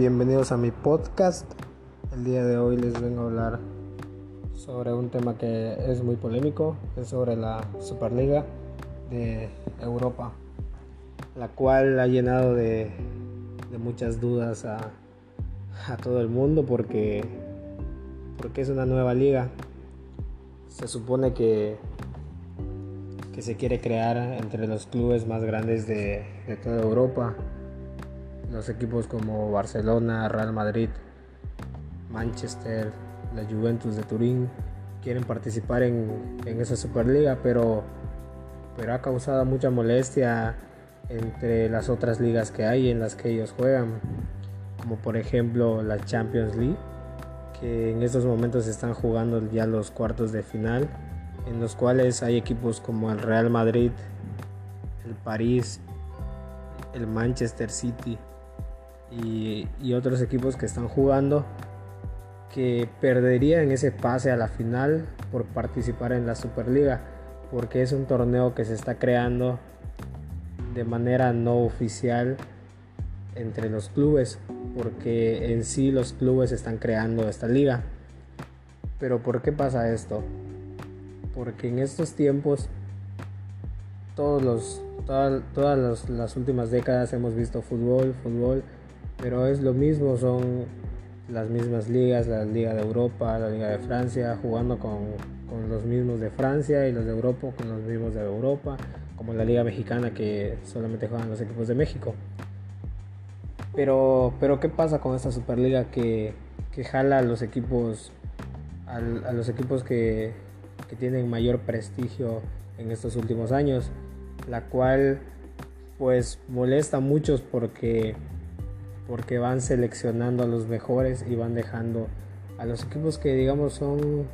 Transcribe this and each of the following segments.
bienvenidos a mi podcast. El día de hoy les vengo a hablar sobre un tema que es muy polémico, es sobre la Superliga de Europa, la cual ha llenado de, muchas dudas a, todo el mundo porque, porque es una nueva liga. Se supone que, que se quiere crear entre los clubes más grandes de, de toda Europa los equipos como Barcelona, Real Madrid, Manchester, la Juventus de Turín quieren participar en, esa Superliga, pero, pero ha causado mucha molestia entre las otras ligas que hay en las que ellos juegan, como por ejemplo la Champions League, que en estos momentos están jugando ya los cuartos de final, en los cuales hay equipos como el Real Madrid, el París, el Manchester City, y, otros equipos que están jugando que perderían ese pase a la final por participar en la Superliga, porque es un torneo que se está creando de manera no oficial entre los clubes, porque en sí los clubes están creando esta liga. Pero ¿por qué pasa esto? Porque en estos tiempos, todos los, todas, las últimas décadas hemos visto fútbol, fútbol, pero es lo mismo, son las mismas ligas, la Liga de Europa, la Liga de Francia, jugando con, con, los mismos de Francia y los de Europa con los mismos de Europa, como la Liga Mexicana que solamente juegan los equipos de México. Pero, pero ¿qué pasa con esta Superliga que, que jala a los equipos, a, los equipos que, que tienen mayor prestigio en estos últimos años? La cual pues molesta a muchos porque porque van seleccionando a los mejores y van dejando a los equipos que digamos son,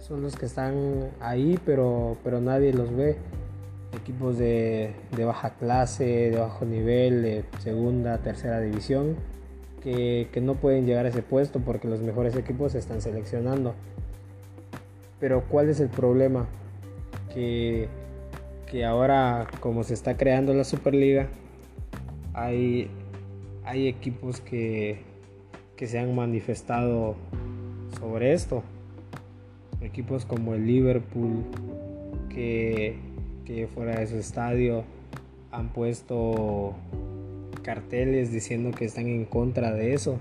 son los que están ahí pero, pero nadie los ve. Equipos de, baja clase, de bajo nivel, de segunda, tercera división, que, no pueden llegar a ese puesto porque los mejores equipos se están seleccionando. Pero ¿cuál es el problema? Que, que ahora como se está creando la Superliga, hay hay equipos que, se han manifestado sobre esto. Equipos como el Liverpool, que, fuera de su estadio han puesto carteles diciendo que están en contra de eso.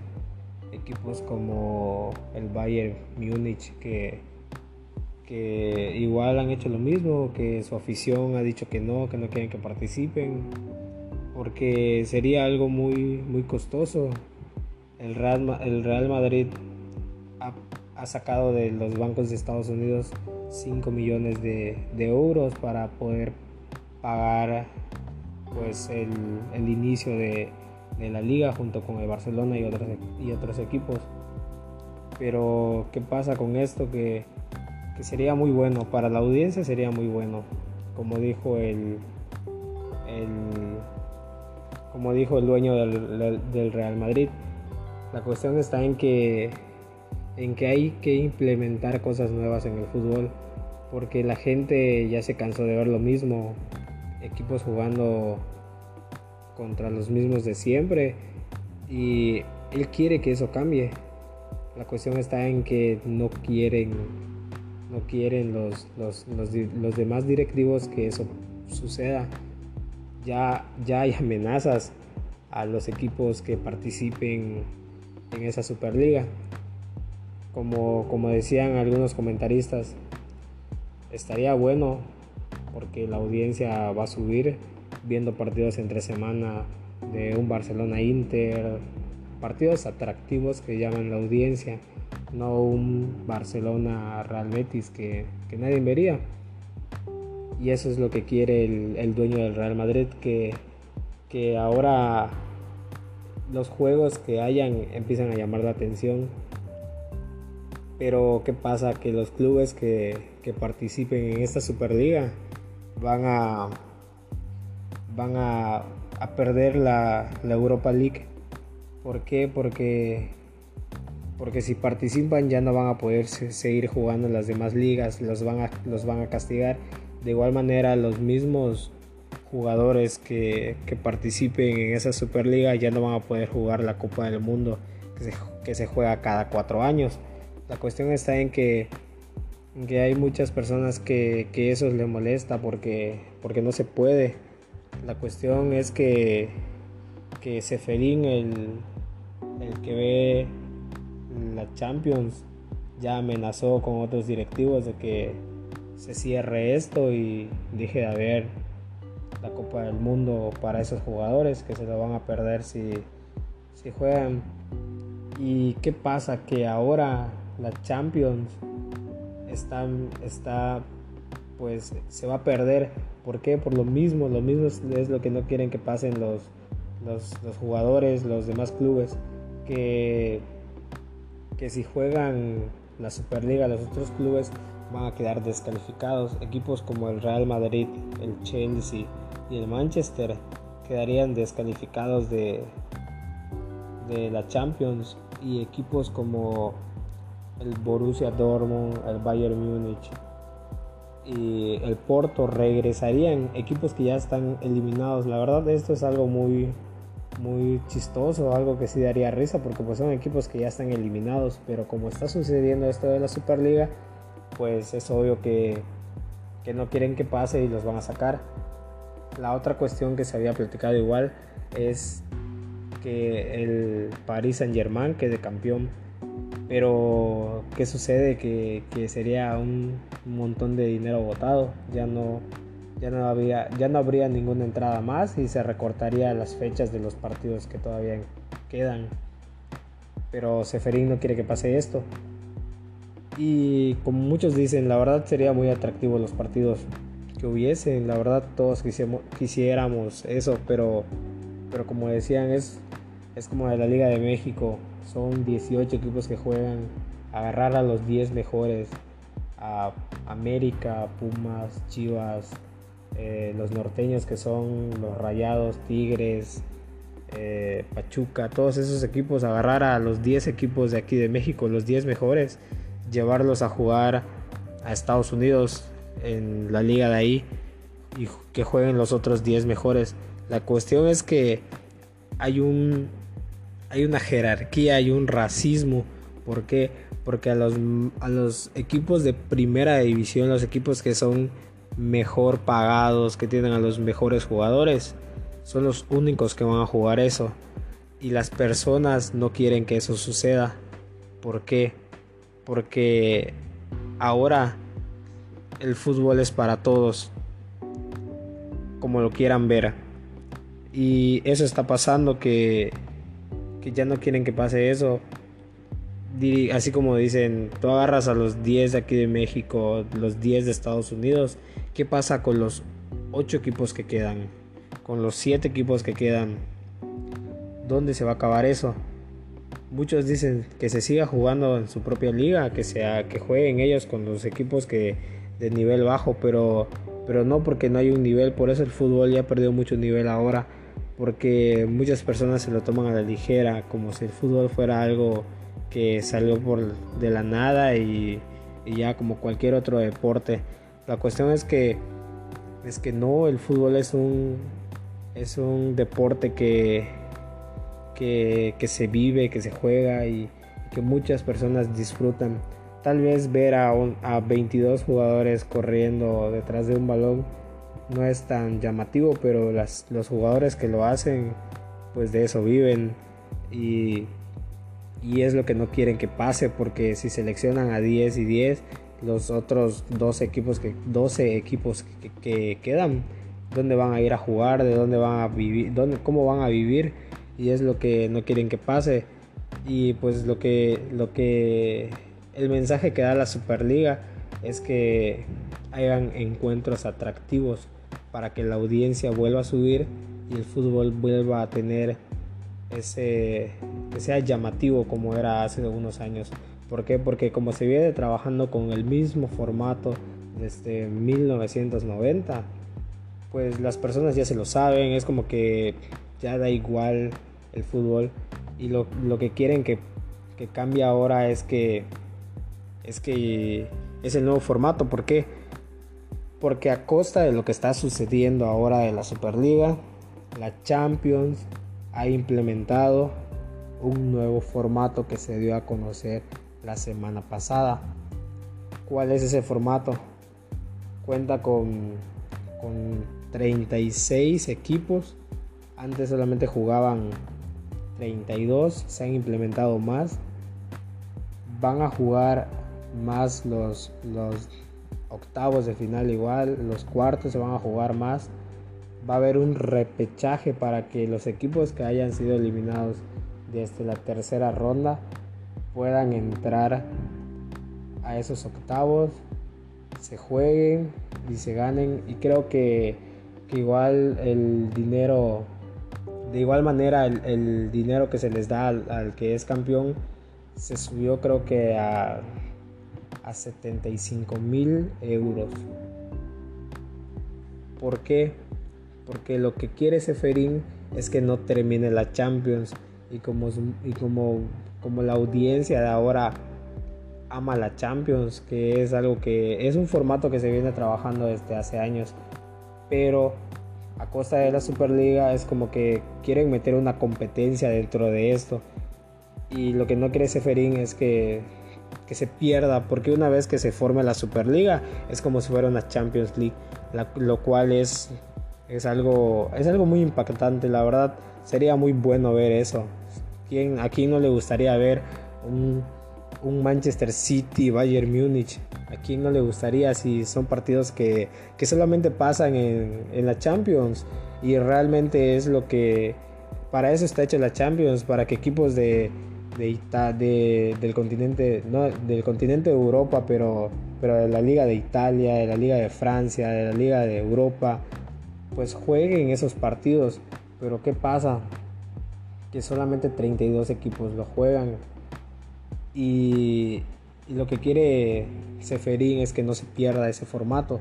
Equipos como el Bayern Múnich que, que igual han hecho lo mismo, que su afición ha dicho que no, que no quieren que participen porque sería algo muy, muy costoso. El Real, el Real Madrid ha, sacado de los bancos de Estados Unidos 5 millones de, euros para poder pagar pues el, inicio de, la liga junto con el Barcelona y otros, y otros equipos. Pero ¿qué pasa con esto? Que, que sería muy bueno, para la audiencia sería muy bueno. Como dijo el, el como dijo el dueño del, Real Madrid. La cuestión está en que, en que hay que implementar cosas nuevas en el fútbol, porque la gente ya se cansó de ver lo mismo, equipos jugando contra los mismos de siempre, y él quiere que eso cambie. La cuestión está en que no quieren, no quieren los, los, los demás directivos que eso suceda ya, ya hay amenazas a los equipos que participen en esa Superliga. Como, como decían algunos comentaristas, estaría bueno porque la audiencia va a subir viendo partidos entre semana de un Barcelona Inter, partidos atractivos que llaman la audiencia, no un Barcelona Real Betis que, que nadie vería. Y eso es lo que quiere el, dueño del Real Madrid, que, que ahora los juegos que hayan empiezan a llamar la atención. Pero ¿qué pasa? Que los clubes que, participen en esta Superliga van a, van a, perder la, Europa League. ¿Por qué? Porque, porque si participan ya no van a poder seguir jugando en las demás ligas, los van a, los van a castigar de igual manera, los mismos jugadores que, participen en esa Superliga ya no van a poder jugar la Copa del Mundo que se, juega cada cuatro años. La cuestión está en que, que hay muchas personas que, eso les molesta porque, porque no se puede. La cuestión es que, que Seferín, el, el que ve la Champions, ya amenazó con otros directivos de que se cierre esto y dije de haber la Copa del Mundo para esos jugadores que se lo van a perder si, si juegan. ¿Y qué pasa? Que ahora la Champions está, está pues se va a perder. ¿Por qué? Por lo mismo, lo mismo es lo que no quieren que pasen los, los, los jugadores, los demás clubes, que, que si juegan la Superliga, los otros clubes van a quedar descalificados. Equipos como el Real Madrid, el Chelsea y el Manchester quedarían descalificados de, de la Champions y equipos como el Borussia Dortmund, el Bayern Múnich y el Porto regresarían equipos que ya están eliminados. La verdad esto es algo muy muy chistoso, algo que sí daría risa porque pues son equipos que ya están eliminados, pero como está sucediendo esto de la Superliga, pues es obvio que, que no quieren que pase y los van a sacar. La otra cuestión que se había platicado igual es que el Paris Saint Germain quede campeón. Pero ¿qué sucede? Que, que sería un, montón de dinero botado. Ya no, ya, no ya no habría ninguna entrada más y se recortaría las fechas de los partidos que todavía quedan. Pero Seferín no quiere que pase esto. Y como muchos dicen, la verdad sería muy atractivo los partidos que hubiesen. La verdad todos quisiéramos eso, pero, pero como decían, es, es como de la Liga de México. Son 18 equipos que juegan. Agarrar a los 10 mejores. A América, Pumas, Chivas, eh, los norteños que son los Rayados, Tigres, eh, Pachuca, todos esos equipos, agarrar a los 10 equipos de aquí de México, los 10 mejores, llevarlos a jugar a Estados Unidos en la liga de ahí y que jueguen los otros 10 mejores. La cuestión es que hay un hay una jerarquía, hay un racismo. ¿Por qué? Porque a los, a los equipos de primera división, los equipos que son mejor pagados, que tienen a los mejores jugadores, son los únicos que van a jugar eso. Y las personas no quieren que eso suceda. ¿Por qué? Porque ahora el fútbol es para todos, como lo quieran ver. Y eso está pasando que, que ya no quieren que pase eso. Así como dicen, tú agarras a los 10 de aquí de México, los 10 de Estados Unidos. ¿Qué pasa con los 8 equipos que quedan? Con los 7 equipos que quedan. ¿Dónde se va a acabar eso? Muchos dicen que se siga jugando en su propia liga, que sea que jueguen ellos con los equipos que de nivel bajo, pero pero no porque no hay un nivel, por eso el fútbol ya ha perdido mucho nivel ahora, porque muchas personas se lo toman a la ligera, como si el fútbol fuera algo que salió por de la nada y, y ya como cualquier otro deporte. La cuestión es que es que no, el fútbol es un es un deporte que que, se vive, que se juega y que muchas personas disfrutan. Tal vez ver a, a 22 jugadores corriendo detrás de un balón no es tan llamativo, pero los jugadores que lo hacen, pues de eso viven y, es lo que no quieren que pase, porque si seleccionan a 10 y 10, los otros 12 equipos que, 12 equipos que quedan, ¿dónde van a ir a jugar? ¿De dónde van a vivir? ¿Dónde, ¿Cómo van a vivir? Y es lo que no quieren que pase y pues lo que lo que el mensaje que da la Superliga es que hagan encuentros atractivos para que la audiencia vuelva a subir y el fútbol vuelva a tener ese que sea llamativo como era hace unos años. ¿Por qué? Porque como se viene trabajando con el mismo formato desde 1990, pues las personas ya se lo saben, es como que ya da igual el fútbol y lo, que quieren que, que, cambie ahora es que es que es el nuevo formato ¿por qué? Porque a costa de lo que está sucediendo ahora de la Superliga, la Champions ha implementado un nuevo formato que se dio a conocer la semana pasada. ¿Cuál es ese formato? Cuenta con, con 36 equipos. Antes solamente jugaban 32, se han implementado más. Van a jugar más los, los octavos de final igual, los cuartos se van a jugar más. Va a haber un repechaje para que los equipos que hayan sido eliminados desde la tercera ronda puedan entrar a esos octavos, se jueguen y se ganen. Y creo que, igual el dinero, de igual manera el, dinero que se les da al, que es campeón, se subió creo que a, a 75 mil euros. ¿Por qué? Porque lo que quiere Seferín es que no termine la Champions y como, y como, como la audiencia de ahora ama la Champions, que es algo que es un formato que se viene trabajando desde hace años, pero a costa de la Superliga es como que quieren meter una competencia dentro de esto. Y lo que no quiere Seferín es que, que se pierda, porque una vez que se forme la Superliga es como si fuera una Champions League, lo cual es, es, algo, es algo muy impactante, la verdad sería muy bueno ver eso. ¿Quién, ¿A no le gustaría ver un, un Manchester City, Bayern Múnich? ¿A no le gustaría si son partidos que, que solamente pasan en, en, la Champions? Y realmente es lo que... Para eso está hecha la Champions, para que equipos de, de, de, del continente, no, del continente de Europa, pero, pero de la Liga de Italia, de la Liga de Francia, de la Liga de Europa, pues jueguen esos partidos. Pero ¿qué pasa? Que solamente 32 equipos lo juegan. Y, lo que quiere Seferín es que no se pierda ese formato.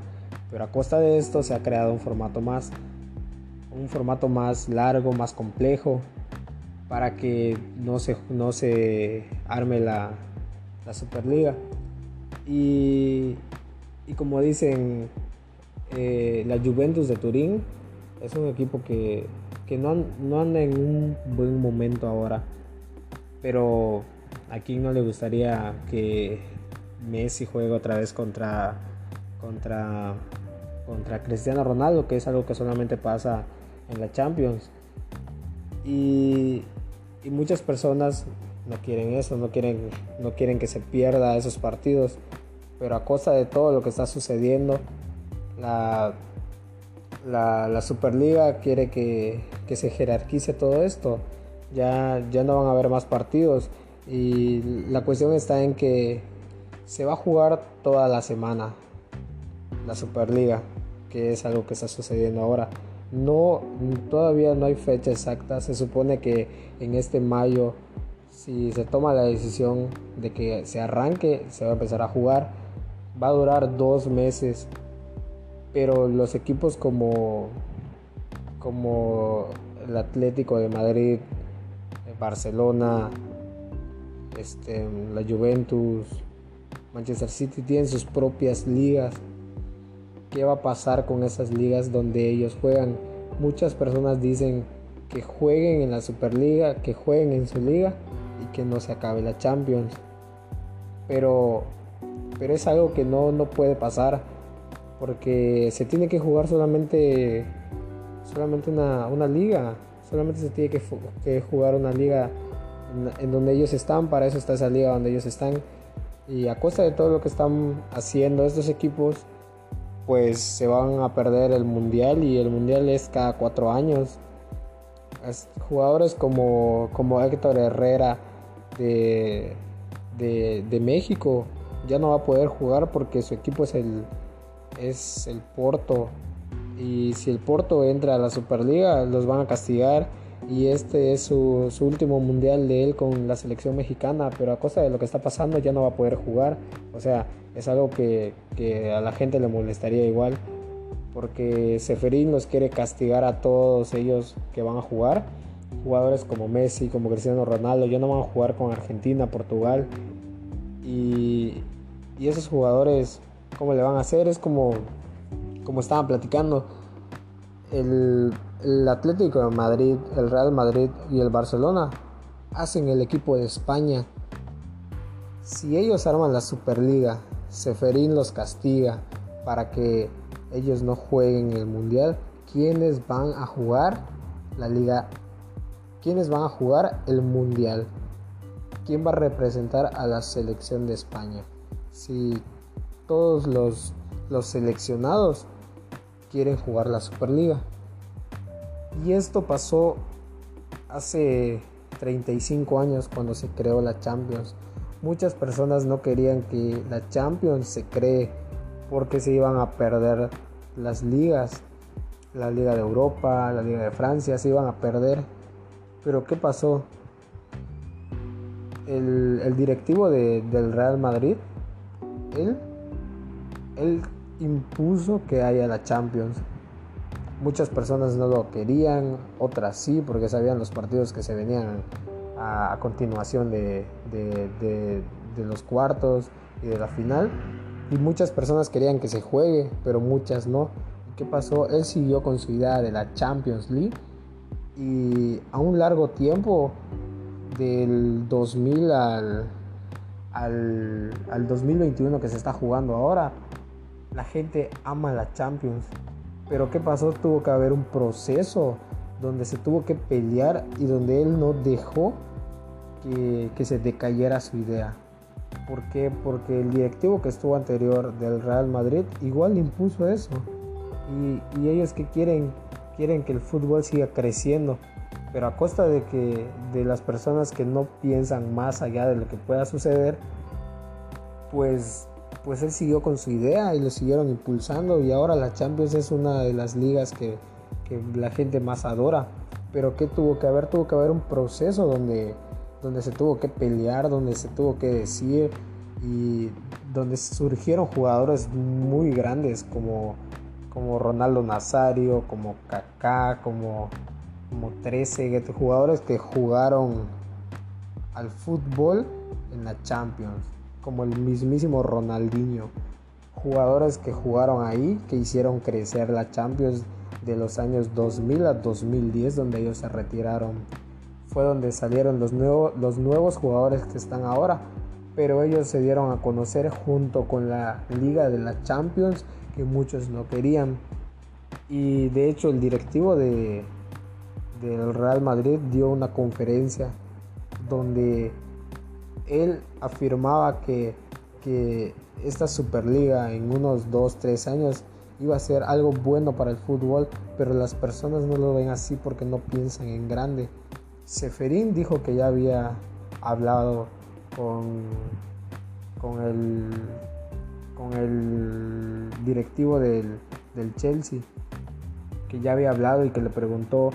Pero a costa de esto se ha creado un formato más. Un formato más largo, más complejo. Para que no se, no se arme la, la Superliga. Y, y como dicen, eh, la Juventus de Turín es un equipo que que no, no anda en un buen momento ahora. Pero a quién no le gustaría que Messi juegue otra vez contra, contra, contra Cristiano Ronaldo, que es algo que solamente pasa en la Champions. Y, y muchas personas no quieren eso, no quieren, no quieren que se pierda esos partidos. Pero a costa de todo lo que está sucediendo, la la, Superliga quiere que, se jerarquice todo esto. Ya, ya no van a haber más partidos. Y la cuestión está en que se va a jugar toda la semana la Superliga, que es algo que está sucediendo ahora. No, todavía no hay fecha exacta. Se supone que en este mayo, si se toma la decisión de que se arranque, se va a empezar a jugar. Va a durar dos meses pero los equipos como, como el Atlético de Madrid, Barcelona, este, la Juventus, Manchester City tienen sus propias ligas. ¿Qué va a pasar con esas ligas donde ellos juegan? Muchas personas dicen que jueguen en la Superliga, que jueguen en su liga y que no se acabe la Champions. Pero, pero es algo que no, no puede pasar porque se tiene que jugar solamente, solamente una, liga, solamente se tiene que, jugar una liga en, donde ellos están, para eso está esa liga donde ellos están. Y a costa de todo lo que están haciendo estos equipos, pues se van a perder el mundial y el mundial es cada cuatro años. jugadores como, como Héctor Herrera de, de México ya no va a poder jugar porque su equipo es el, es el Porto. Y si el Porto entra a la Superliga, los van a castigar. Y este es su, último mundial de él con la selección mexicana. Pero a costa de lo que está pasando ya no va a poder jugar. O sea, es algo que, a la gente le molestaría igual. Porque Seferín los quiere castigar a todos ellos que van a jugar. Jugadores como Messi, como Cristiano Ronaldo, ya no van a jugar con Argentina, Portugal. Y, y esos jugadores ¿Cómo le van a hacer? Es como, como estaban platicando, el, el Atlético de Madrid, el Real Madrid y el Barcelona hacen el equipo de España. Si ellos arman la Superliga, Seferín los castiga para que ellos no jueguen el Mundial, ¿quiénes van a jugar la Liga? ¿Quiénes van a jugar el Mundial? ¿Quién va a representar a la selección de España? Si todos los, los seleccionados quieren jugar la Superliga. Y esto pasó hace 35 años cuando se creó la Champions. Muchas personas no querían que la Champions se cree porque se iban a perder las ligas. La Liga de Europa, la Liga de Francia se iban a perder. Pero ¿qué pasó? El, directivo del Real Madrid, él, él impuso que haya la Champions. Muchas personas no lo querían, otras sí, porque sabían los partidos que se venían a, continuación de, los cuartos y de la final. Y muchas personas querían que se juegue, pero muchas no. ¿Qué pasó? Él siguió con su idea de la Champions League y a un largo tiempo, del 2000 al, al, al 2021 que se está jugando ahora, la gente ama la Champions. Pero ¿qué pasó? Tuvo que haber un proceso donde se tuvo que pelear y donde él no dejó que, se decayera su idea. ¿Por qué? Porque el directivo que estuvo anterior del Real Madrid igual impuso eso. Y, ellos que quieren, quieren que el fútbol siga creciendo, pero a costa de que de las personas que no piensan más allá de lo que pueda suceder, pues pues él siguió con su idea y lo siguieron impulsando y ahora la Champions es una de las ligas que, la gente más adora. Pero ¿qué tuvo que haber? Tuvo que haber un proceso donde, donde se tuvo que pelear, donde se tuvo que decir y donde surgieron jugadores muy grandes como, como Ronaldo Nazario, como Kaká, como, como 13 jugadores que jugaron al fútbol en la Champions como el mismísimo Ronaldinho. Jugadores que jugaron ahí, que hicieron crecer la Champions de los años 2000 a 2010, donde ellos se retiraron. Fue donde salieron los, nuevos, los nuevos jugadores que están ahora, pero ellos se dieron a conocer junto con la Liga de la Champions, que muchos no querían. Y de hecho el directivo de, del Real Madrid dio una conferencia donde él afirmaba que, esta Superliga en unos 2, 3 años iba a ser algo bueno para el fútbol, pero las personas no lo ven así porque no piensan en grande. Seferín dijo que ya había hablado con, con, el, con el directivo del, del Chelsea, que ya había hablado y que le preguntó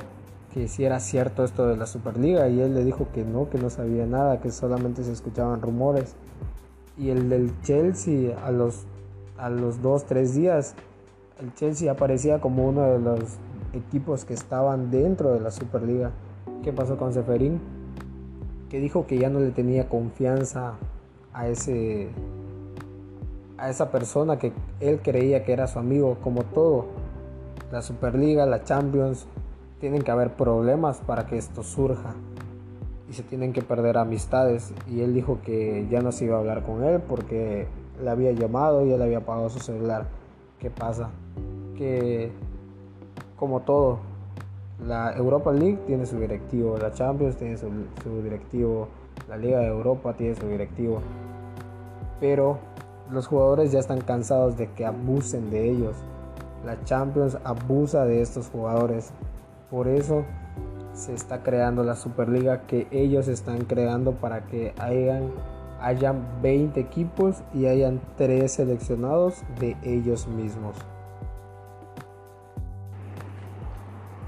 que si era cierto esto de la Superliga y él le dijo que no, que no sabía nada, que solamente se escuchaban rumores. Y el del Chelsea a los, a los dos, tres días, el Chelsea aparecía como uno de los equipos que estaban dentro de la Superliga. ¿Qué pasó con Seferín? Que dijo que ya no le tenía confianza a ese a esa persona que él creía que era su amigo, como todo. La Superliga, la Champions, tienen que haber problemas para que esto surja y se tienen que perder amistades y él dijo que ya no se iba a hablar con él porque le había llamado y él había apagado su celular. ¿Qué pasa? Que como todo, la Europa League tiene su directivo, la Champions tiene su, su directivo, la Liga de Europa tiene su directivo, pero los jugadores ya están cansados de que abusen de ellos. La Champions abusa de estos jugadores por eso se está creando la Superliga que ellos están creando para que hayan, hayan 20 equipos y hayan 3 seleccionados de ellos mismos.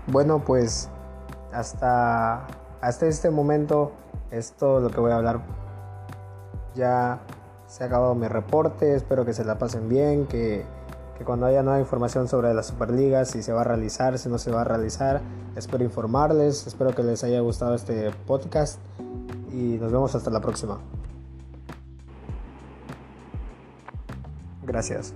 Bueno, pues hasta, hasta este momento es todo lo que voy a hablar. Ya se ha acabado mi reporte, espero que se la pasen bien, que que cuando haya nueva información sobre la Superliga, si se va a realizar, si no se va a realizar, espero informarles, espero que les haya gustado este podcast y nos vemos hasta la próxima. Gracias.